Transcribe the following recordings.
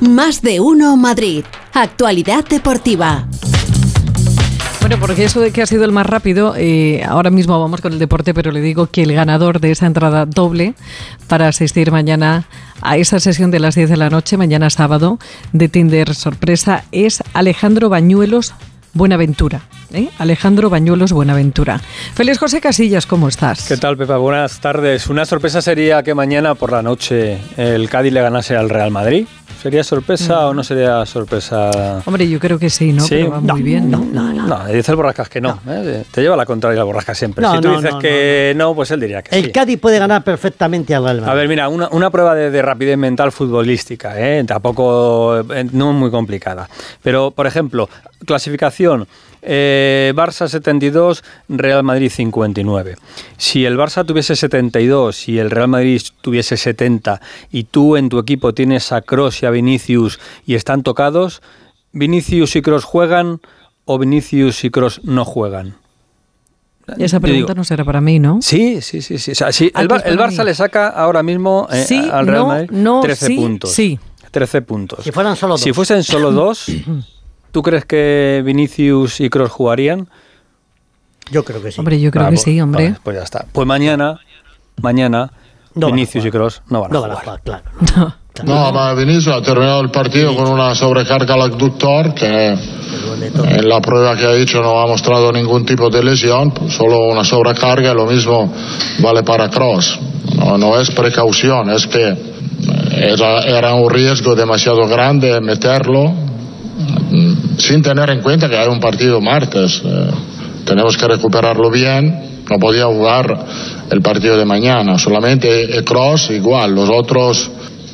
Más de uno Madrid. Actualidad deportiva. Bueno, porque eso de que ha sido el más rápido, eh, ahora mismo vamos con el deporte, pero le digo que el ganador de esa entrada doble para asistir mañana a esa sesión de las 10 de la noche, mañana sábado, de Tinder sorpresa, es Alejandro Bañuelos Buenaventura. ¿eh? Alejandro Bañuelos Buenaventura. Feliz José Casillas, ¿cómo estás? ¿Qué tal, Pepa? Buenas tardes. Una sorpresa sería que mañana por la noche el Cádiz le ganase al Real Madrid. ¿Sería sorpresa o no sería sorpresa? Hombre, yo creo que sí, ¿no? Sí. Pero va muy bien. No, no, no. No, dice el Borrascas que no. ¿eh? Te lleva la contraria el Borrascas siempre. si tú dices que no, pues él diría que el sí. Cádiz puede ganar perfectamente al Madrid. A ver, mira, una, una prueba de, de rapidez mental futbolística, ¿eh? tampoco, eh, no muy complicada. Pero, por ejemplo, clasificación. Eh, Barça 72, Real Madrid 59. Si el Barça tuviese 72 y el Real Madrid tuviese 70 y tú en tu equipo tienes a Kroos y a Vinicius y están tocados, ¿Vinicius y Kroos juegan o Vinicius y Kroos no juegan? Esa pregunta digo, no será para mí, ¿no? Sí, sí, sí. sí. O sea, sí, Ah, el, Barça mí. le saca ahora mismo eh, Sí, al Real no, Madrid no, 13 sí, puntos. sí. 13 puntos. Si fueran solo dos. Si fuesen solo dos, ¿tú crees que Vinicius y Kroos jugarían? Yo creo que sí. Hombre, yo creo Ah, que pues- sí, hombre. vale, pues ya está. Pues mañana, mañana, No Vinicius y jugar. Kroos no van a no van a jugar. jugar, claro. No, ma Vinicius ha terminato il partido con una sobrecarga al adductor que en la prueba que ha hecho no ha mostrado ningún tipo de lesión, solo una sobrecarga, lo mismo vale para Cross. No, no es precaución, es que era, era un riesgo demasiado grande meterlo sin tener en cuenta que hay un partido martes. eh, tenemos que recuperarlo bien, no podía jugar el partido de mañana, solamente Cross igual, los otros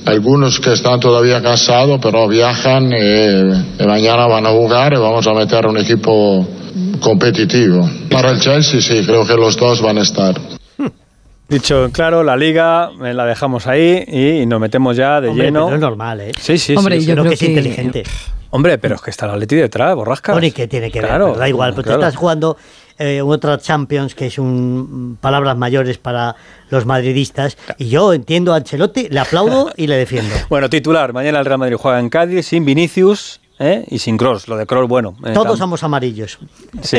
algunos que están todavía cansados, pero viajan y, y mañana van a jugar y vamos a meter un equipo competitivo. Para el Chelsea sí, creo que los dos van a estar. Dicho claro, la liga eh, la dejamos ahí y nos metemos ya de Hombre, lleno. pero es normal, ¿eh? Sí, sí, Hombre, sí. yo Creo creo que es que- inteligente. Hombre, pero es que está el Atleti detrás, borrascas. Bueno, ¿y qué tiene que Claro, ver? Pero da igual, pero claro. tú estás jugando eh, otra Champions, que es un palabras mayores para los madridistas, y yo entiendo a Ancelotti, le aplaudo y le defiendo. Bueno, titular, mañana el Real Madrid juega en Cádiz sin Vinicius ¿eh? y sin Cross. Lo de Cross, bueno. eh, Todos somos amarillos. Sí.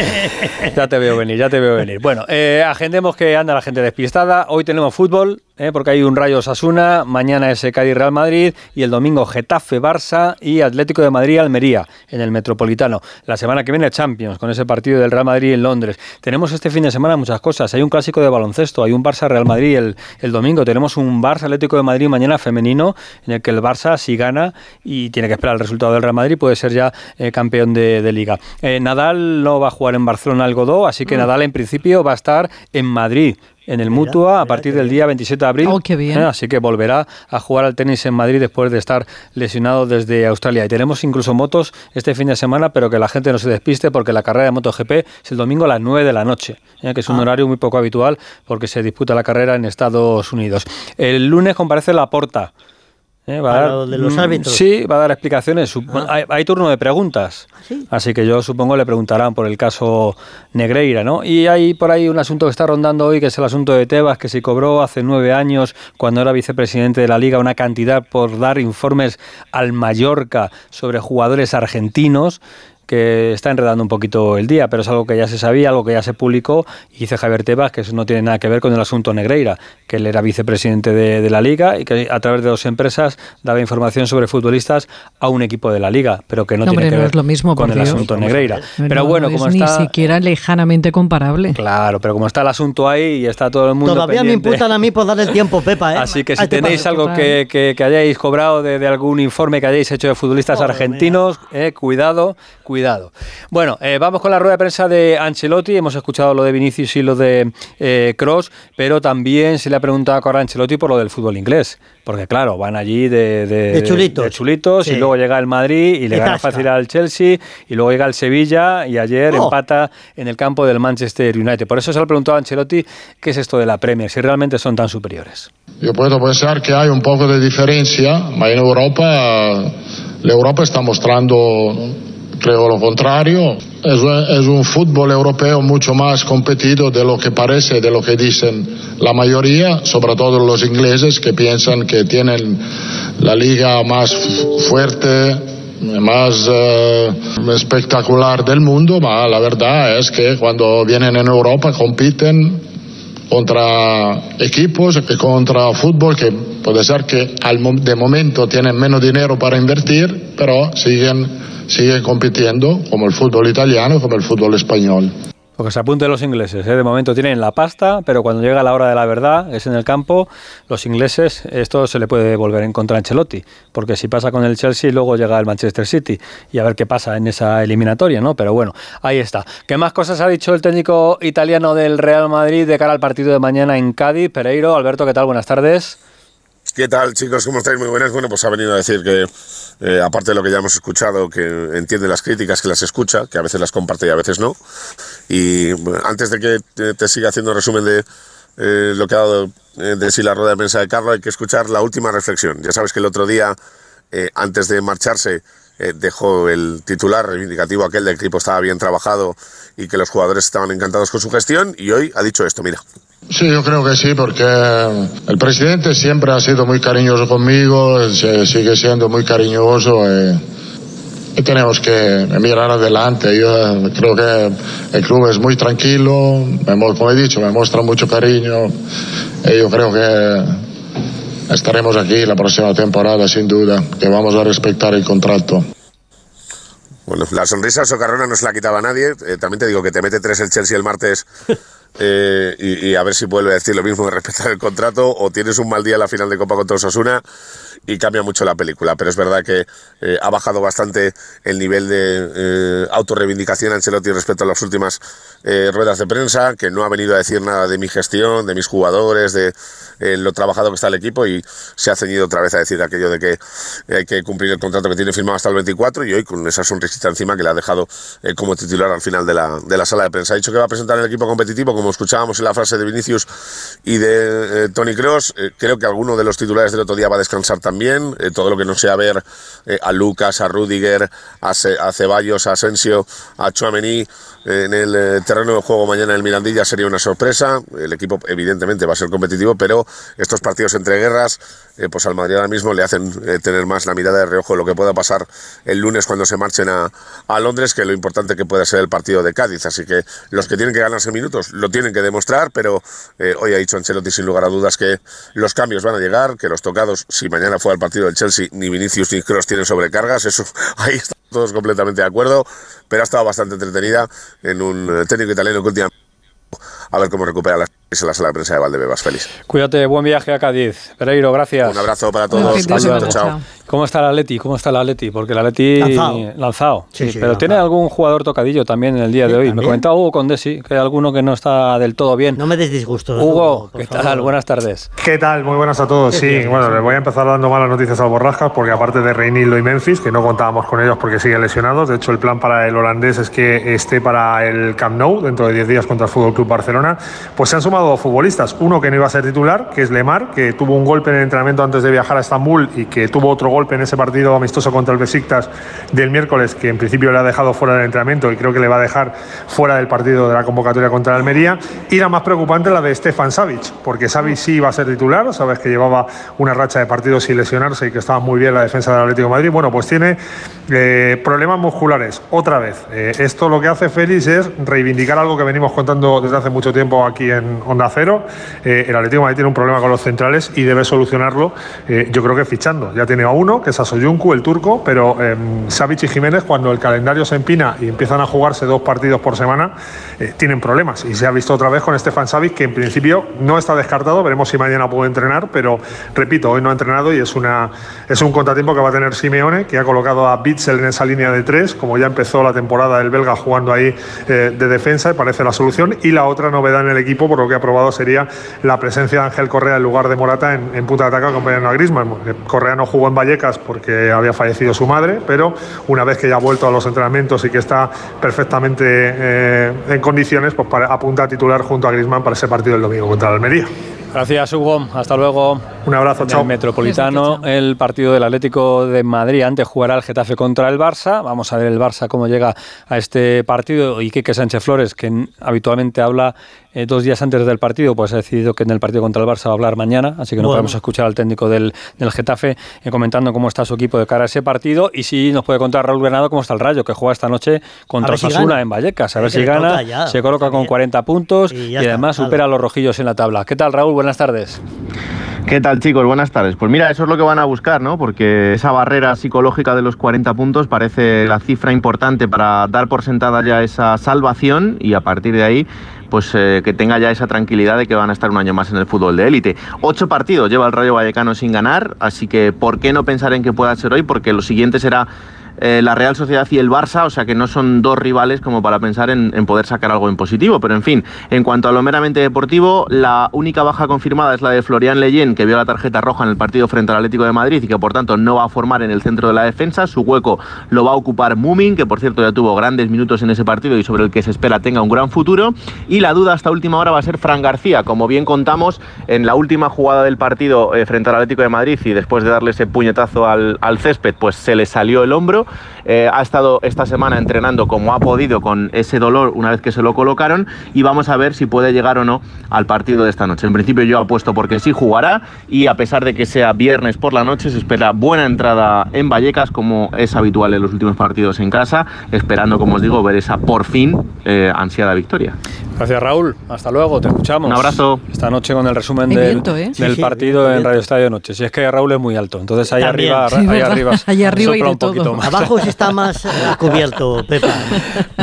ya te veo venir, ya te veo venir. Bueno, eh, agendemos que anda la gente despistada. Hoy tenemos fútbol, eh, porque hay un Rayo Sasuna, mañana es Cádiz Real Madrid y el domingo Getafe Barça y Atlético de Madrid Almería en el Metropolitano. La semana que viene Champions con ese partido del Real Madrid en Londres. Tenemos este fin de semana muchas cosas. Hay un clásico de baloncesto, hay un Barça Real Madrid el, el domingo. Tenemos un Barça Atlético de Madrid mañana femenino en el que el Barça si gana y tiene que esperar el resultado del Real Madrid puede ser ya eh, campeón de, de liga. Eh, Nadal no va a jugar en Barcelona al Godó, así que Nadal en principio va a estar en Madrid. En el Mutua a partir del día 27 de abril. Oh, qué bien. Eh, Así que volverá a jugar al tenis en Madrid después de estar lesionado desde Australia. Y tenemos incluso motos este fin de semana, pero que la gente no se despiste porque la carrera de MotoGP es el domingo a las 9 de la noche, eh, que es un Ah. horario muy poco habitual porque se disputa la carrera en Estados Unidos. El lunes comparece la porta. Eh, va a dar- lo de los mm, árbitros. Sí, va a dar explicaciones. Ah. Hay, hay turno de preguntas. sí? Así que yo supongo le preguntarán por el caso Negreira, ¿no? Y hay por ahí un asunto que está rondando hoy, que es el asunto de Tebas, que se cobró hace nueve años, cuando era vicepresidente de la Liga, una cantidad por dar informes al Mallorca sobre jugadores argentinos que está enredando un poquito el día, pero es algo que ya se sabía, algo que ya se publicó, y dice Javier Tebas que eso no tiene nada que ver con el asunto Negreira, que él era vicepresidente de, de la Liga y que a través de dos empresas daba información sobre futbolistas a un equipo de la Liga, pero que no, No, tiene hombre, que no ver es lo mismo, con el Dios. asunto Negreira. No, Pero no bueno, es como ni está... siquiera lejanamente comparable. Claro, pero como está el asunto ahí y está todo el mundo Todavía me imputan a mí por darle el tiempo, Pepa, ¿eh? Así que si tenéis algo que, que- que hayáis cobrado de, de algún informe que hayáis hecho de futbolistas argentinos, eh, cuidado, cuidado. Bueno, eh, vamos con la rueda de prensa de Ancelotti. Hemos escuchado lo de Vinicius y lo de Cross, pero también se le ha preguntado a Ancelotti por lo del fútbol inglés. Porque claro, van allí de, de- De chulitos. de chulitos y luego llega el Madrid y le Y gana tasca. fácil al Chelsea y luego llega el Sevilla y ayer Oh. empata en el campo del Manchester United. Por eso se le ha preguntado a Ancelotti qué es esto de la Premier, si realmente son tan superiores. Io puedo pensare che hay un poco de diferencia, ma in Europa l'Europa sta mostrando creo lo contrario. Es, es, un fútbol europeo mucho más competido de lo que parece, de lo que dicen la mayoría, sobre todo los ingleses que piensan que tienen la liga más fuerte, más eh, espectacular del mundo, pero la verdad es que cuando vienen en Europa compiten contra equipos contra fútbol que puede ser que de momento tienen menos dinero para invertir, pero siguen sigue compitiendo como el fútbol italiano, como el fútbol español. Porque se apunten los ingleses, ¿eh? de momento tienen la pasta, pero cuando llega la hora de la verdad, es en el campo, los ingleses, esto se le puede volver en contra a Ancelotti, porque si pasa con el Chelsea, luego llega el Manchester City, y a ver qué pasa en esa eliminatoria, ¿no? Pero bueno, ahí está. ¿Qué más cosas ha dicho el técnico italiano del Real Madrid de cara al partido de mañana en Cádiz? Pereiro, Alberto, ¿qué tal? Buenas tardes. ¿Qué tal, chicos? ¿Cómo estáis? Muy buenas. Bueno, pues ha venido a decir que, eh, aparte de lo que ya hemos escuchado, que entiende las críticas, que las escucha, que a veces las comparte y a veces no. Y antes de que te, siga haciendo resumen de eh, lo que ha dado eh, de sí la rueda de prensa de Carlos, hay que escuchar la última reflexión. Ya sabes que el otro día, antes de marcharse, dejó el titular reivindicativo aquel del equipo estaba bien trabajado y que los jugadores estaban encantados con su gestión. Y hoy ha dicho esto, mira. Sí, yo creo que sí, porque el presidente siempre ha sido muy cariñoso conmigo, sigue siendo muy cariñoso eh, y, tenemos que mirar adelante. Yo creo que el club es muy tranquilo, como he dicho, me muestra mucho cariño yo creo que estaremos aquí la próxima temporada sin duda, que vamos a respetar el contrato. Bueno, la sonrisa socarrona no se la quitaba a nadie. Eh, también te digo que te mete tres el Chelsea el martes eh, y, a ver si vuelve a decir lo mismo de respetar el contrato o tienes un mal día en la final de Copa contra Osasuna y cambia mucho la película. Pero es verdad que eh, ha bajado bastante el nivel de eh, autorreivindicación Ancelotti respecto a las últimas eh, ruedas de prensa, que no ha venido a decir nada de mi gestión, de mis jugadores, de lo trabajado que está el equipo y se ha ceñido otra vez a decir aquello de que hay que cumplir el contrato que tiene firmado hasta el 24 y hoy con esa sonrisita encima que le ha dejado como titular al final de la, de la sala de prensa. Ha dicho que va a presentar el equipo competitivo, como escuchábamos en la frase de Vinicius y de Tony Cross. creo que alguno de los titulares del otro día va a descansar también eh, todo lo que no sea ver eh, a Lucas, a Rudiger, a, Ceballos, a Asensio, a Chouameni eh, en el terreno de juego mañana en el Mirandilla sería una sorpresa. El equipo evidentemente va a ser competitivo, pero estos partidos entre guerras, pues al Madrid ahora mismo le hacen tener más la mirada de reojo lo que pueda pasar el lunes cuando se marchen a, a, Londres, que lo importante que puede ser el partido de Cádiz. Así que los que tienen que ganarse minutos lo tienen que demostrar, pero hoy ha dicho Ancelotti sin lugar a dudas que los cambios van a llegar, que los tocados, si mañana fue al partido del Chelsea, ni Vinicius ni Cross tienen sobrecargas, eso ahí estamos todos completamente de acuerdo, pero ha estado bastante entretenida en un técnico italiano que últimamente a ver cómo recupera las en la sala de prensa de Valdebebas. Feliz. Cuídate, buen viaje a Cádiz. Pereiro, gracias. Un abrazo para todos. chao. ¿Cómo está el Atleti? ¿Cómo está el Atleti? Porque el Atleti lanzado. lanzado sí, pero tiene algún jugador tocadillo también en el día de hoy. Me comentaba Hugo Condesi que hay alguno que no está del todo bien. No me des disgusto. Hugo, ¿qué tal? Buenas tardes. ¿Qué tal? Muy buenas a todos. Sí, bueno, les voy a empezar dando malas noticias al Borrascas porque aparte de Reinildo y Memphis, que no contábamos con ellos porque siguen lesionados, de hecho el plan para el holandés es que esté para el Camp Nou dentro de 10 días contra el Fútbol Club Barcelona, pues se han sumado futbolistas. Uno que no iba a ser titular, que es Lemar, que tuvo un golpe en el entrenamiento antes de viajar a Estambul y que tuvo otro golpe en ese partido amistoso contra el Besiktas del miércoles, que en principio le ha dejado fuera del entrenamiento y creo que le va a dejar fuera del partido de la convocatoria contra el Almería. Y la más preocupante, la de Stefan Savic, porque Savic sí iba a ser titular, sabes que llevaba una racha de partidos sin lesionarse y que estaba muy bien la defensa del Atlético Madrid. Bueno, pues tiene eh, problemas musculares, otra vez. Eh, esto lo que hace Félix es reivindicar algo que venimos contando desde hace mucho tiempo aquí en Onda Cero. Eh, el Atlético de tiene un problema con los centrales y debe solucionarlo, yo creo que fichando. Ya tiene a uno, que es a Soyuncu, el turco, pero eh, y Jiménez, cuando el calendario se empina y empiezan a jugarse dos partidos por semana, eh, tienen problemas. Y se ha visto otra vez con Stefan Savic, que en principio no está descartado, veremos si mañana puede entrenar, pero repito, hoy no ha entrenado y es, una, es un contratiempo que va a tener Simeone, que ha colocado a Bitzel en esa línea de tres, como ya empezó la temporada el belga jugando ahí eh, de defensa, y parece la solución. Y la otra novedad en el equipo, por lo que ha probado, sería la presencia de Ángel Correa en lugar de Morata en, punta de ataque acompañando a Griezmann. Correa no jugó en Vallecas porque había fallecido su madre, pero una vez que ya ha vuelto a los entrenamientos y que está perfectamente eh, en condiciones, pues apunta a titular junto a Griezmann para ese partido del domingo contra la Almería. Gracias, Hugo. Hasta luego. Un abrazo, En chao. el Metropolitano, el partido del Atlético de Madrid antes jugará el Getafe contra el Barça. Vamos a ver el Barça cómo llega a este partido. Y Quique Sánchez Flores, que habitualmente habla eh, dos días antes del partido, pues ha decidido que en el partido contra el Barça va a hablar mañana. Así que no Bueno. podemos escuchar al técnico del, del Getafe eh, comentando cómo está su equipo de cara a ese partido. Y sí nos puede contar Raúl Granado cómo está el Rayo, que juega esta noche contra si Osasuna gana. en Vallecas. A ver si gana. ya, se coloca con también. 40 puntos Y y, ya está, además supera a los rojillos en la tabla. ¿Qué tal, Raúl? Buenas tardes. ¿Qué tal chicos? Buenas tardes. Pues mira, eso es lo que van a buscar, ¿no? Porque esa barrera psicológica de los 40 puntos parece la cifra importante para dar por sentada ya esa salvación y a partir de ahí pues eh, que tenga ya esa tranquilidad de que van a estar un año más en el fútbol de élite. Ocho partidos lleva el Rayo Vallecano sin ganar, así que ¿por qué no pensar en que pueda ser hoy? Porque lo siguiente será eh, la Real Sociedad y el Barça, o sea que no son dos rivales como para pensar en, poder sacar algo en positivo. Pero en fin, en cuanto a lo meramente deportivo, la única baja confirmada es la de Florian Leyen, que vio la tarjeta roja en el partido frente al Atlético de Madrid y que por tanto no va a formar en el centro de la defensa. Su hueco lo va a ocupar Mumin, que por cierto ya tuvo grandes minutos en ese partido y sobre el que se espera tenga un gran futuro. Y la duda hasta última hora va a ser Fran García, como bien contamos en la última jugada del partido eh, frente al Atlético de Madrid y después de darle ese puñetazo al césped, pues se le salió el hombro. Eh, ha estado esta semana entrenando como ha podido con ese dolor una vez que se lo colocaron y vamos a ver si puede llegar o no al partido de esta noche. En principio yo apuesto porque sí jugará y a pesar de que sea viernes por la noche se espera buena entrada en Vallecas como es habitual en los últimos partidos en casa, esperando como os digo ver esa por fin eh, ansiada victoria. Gracias, Raúl. Hasta luego, te escuchamos. Un abrazo. Esta noche con el resumen del, viento, ¿eh? del Sí, sí, partido en. Radio Estadio de Noche. Si es que Raúl es muy alto, entonces ahí También. arriba, Sí, ahí arriba, Ahí arriba sopla y de un poquito todo. más. Abajo sí está más eh, cubierto, Pepa.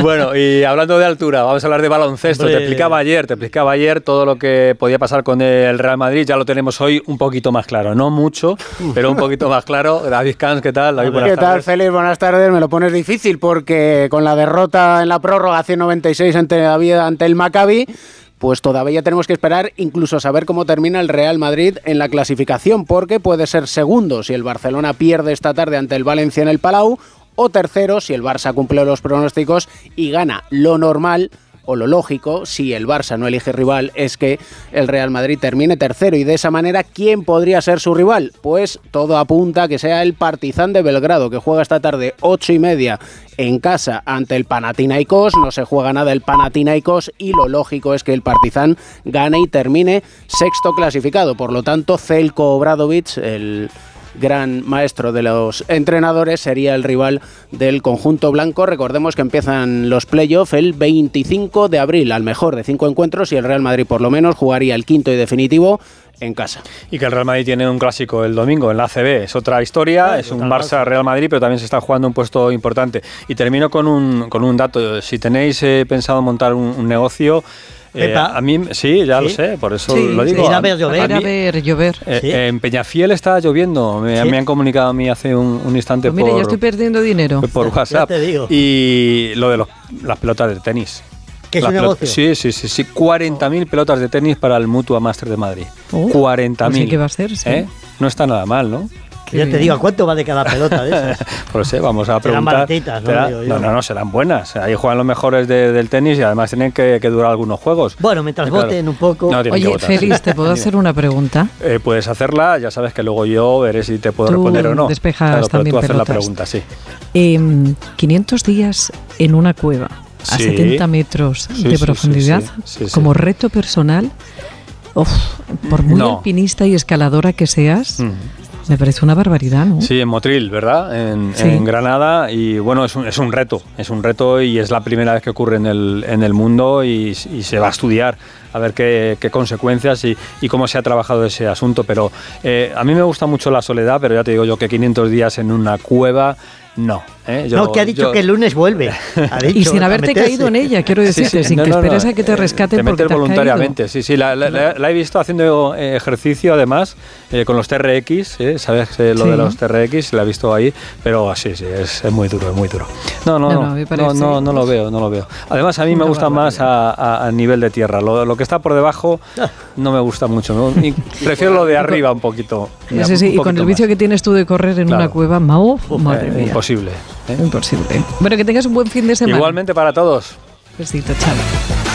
Bueno, y hablando de altura, vamos a hablar de baloncesto. Hombre. Te explicaba ayer, te explicaba ayer todo lo que podía pasar con el Real Madrid. Ya lo tenemos hoy un poquito más claro. No mucho, pero un poquito más claro. David Camps, ¿qué tal? David, buenas ¿Qué tal. Félix? Buenas tardes. Me lo pones difícil porque con la derrota en la prórroga 196 ante, ante el Maccabi, pues todavía tenemos que esperar incluso saber cómo termina el Real Madrid en la clasificación, porque puede ser segundo si el Barcelona pierde esta tarde ante el Valencia en el Palau, o tercero si el Barça cumple los pronósticos y gana lo normal o lo lógico, si el Barça no elige rival, es que el Real Madrid termine tercero. Y de esa manera, ¿quién podría ser su rival? Pues todo apunta a que sea el Partizan de Belgrado, que juega esta tarde ocho y media en casa ante el Panathinaikos. No se juega nada el Panathinaikos y lo lógico es que el Partizan gane y termine sexto clasificado. Por lo tanto, Zelko Obradovic, el gran maestro de los entrenadores, sería el rival del conjunto blanco. Recordemos que empiezan los playoffs el 25 de abril, al mejor de cinco encuentros, y el Real Madrid por lo menos jugaría el quinto y definitivo en casa. Y que el Real Madrid tiene un clásico el domingo en la ACB. Es otra historia, es un Barça-Real Madrid, pero también se está jugando un puesto importante. Y termino con un, con un dato. Si tenéis eh, pensado montar un, un negocio... eh, a mí, sí, ya lo Sí. sé, por eso Sí, lo digo. Ir a ver llover. Ir a ver llover. Eh, Sí. En Peñafiel está lloviendo, me, Sí. me han comunicado a mí hace un, un instante Pues mira, por, yo estoy perdiendo dinero. por WhatsApp. te digo. Y lo de los- las pelotas de tenis. ¿Que es un negocio? Sí, sí, sí, sí. 40.000 pelotas de tenis para el Mutua Master de Madrid. Oh, 40.000. pues sí que va a ser, sí. ¿Eh? No está nada mal, ¿no? Qué Ya te digo, ¿a cuánto vale cada pelota de esas? Pues no sé, vamos a Serán preguntar. baratitas, ¿no? Será- Digo yo. no, no, no, serán buenas. Ahí juegan los mejores de- del tenis y además tienen que, que durar algunos juegos. Bueno, mientras Claro. voten un poco. No, Oye. Félix, ¿te puedo hacer una pregunta? Eh, puedes hacerla, ya sabes que luego yo veré si te puedo Tú responder o no. despejas Claro, pero también tú haces la pelotas. pregunta, sí. Em, 500 días en una cueva a Sí. 70 metros Sí, de profundidad, sí, como reto personal, uf, por muy No. alpinista y escaladora que seas, Mm. me parece una barbaridad, ¿no? Sí, en Motril, ¿verdad? En, Sí. en Granada. Y bueno, es un, es un reto. Es un reto y es la primera vez que ocurre en el, en el mundo y, y se va a estudiar a ver qué, qué consecuencias y, y cómo se ha trabajado ese asunto. Pero eh, a mí me gusta mucho la soledad, pero ya te digo yo que 500 días en una cueva, no. ¿Eh? Yo- no, que ha dicho yo- que el lunes vuelve. Ha Y dicho, sin a haberte caído en ella, quiero Sí, decirte, sí, sin no, que no, no, esperes a que te eh, rescaten Te porque metes te has voluntariamente, caído. sí, sí. La, la- la- la he visto haciendo eh, ejercicio además eh, con los TRX, eh, ¿sabes eh, lo Sí. de los TRX? La he visto ahí, pero sí, sí, es, es muy duro, es muy duro. No, no, No, no, no, me no, parece- no, no lo veo, no lo veo. Además, a mí me gusta más a, a- a nivel de tierra. Lo, lo que está por debajo no me gusta mucho. ¿no? Y prefiero lo de arriba un poquito. Sí, sí, sí, y con el vicio más. que tienes tú de correr en Claro. una cueva, Mao, madre Eh, mía. imposible. Imposible. Bueno, que tengas un buen fin de semana. Igualmente para todos. Besito, chao.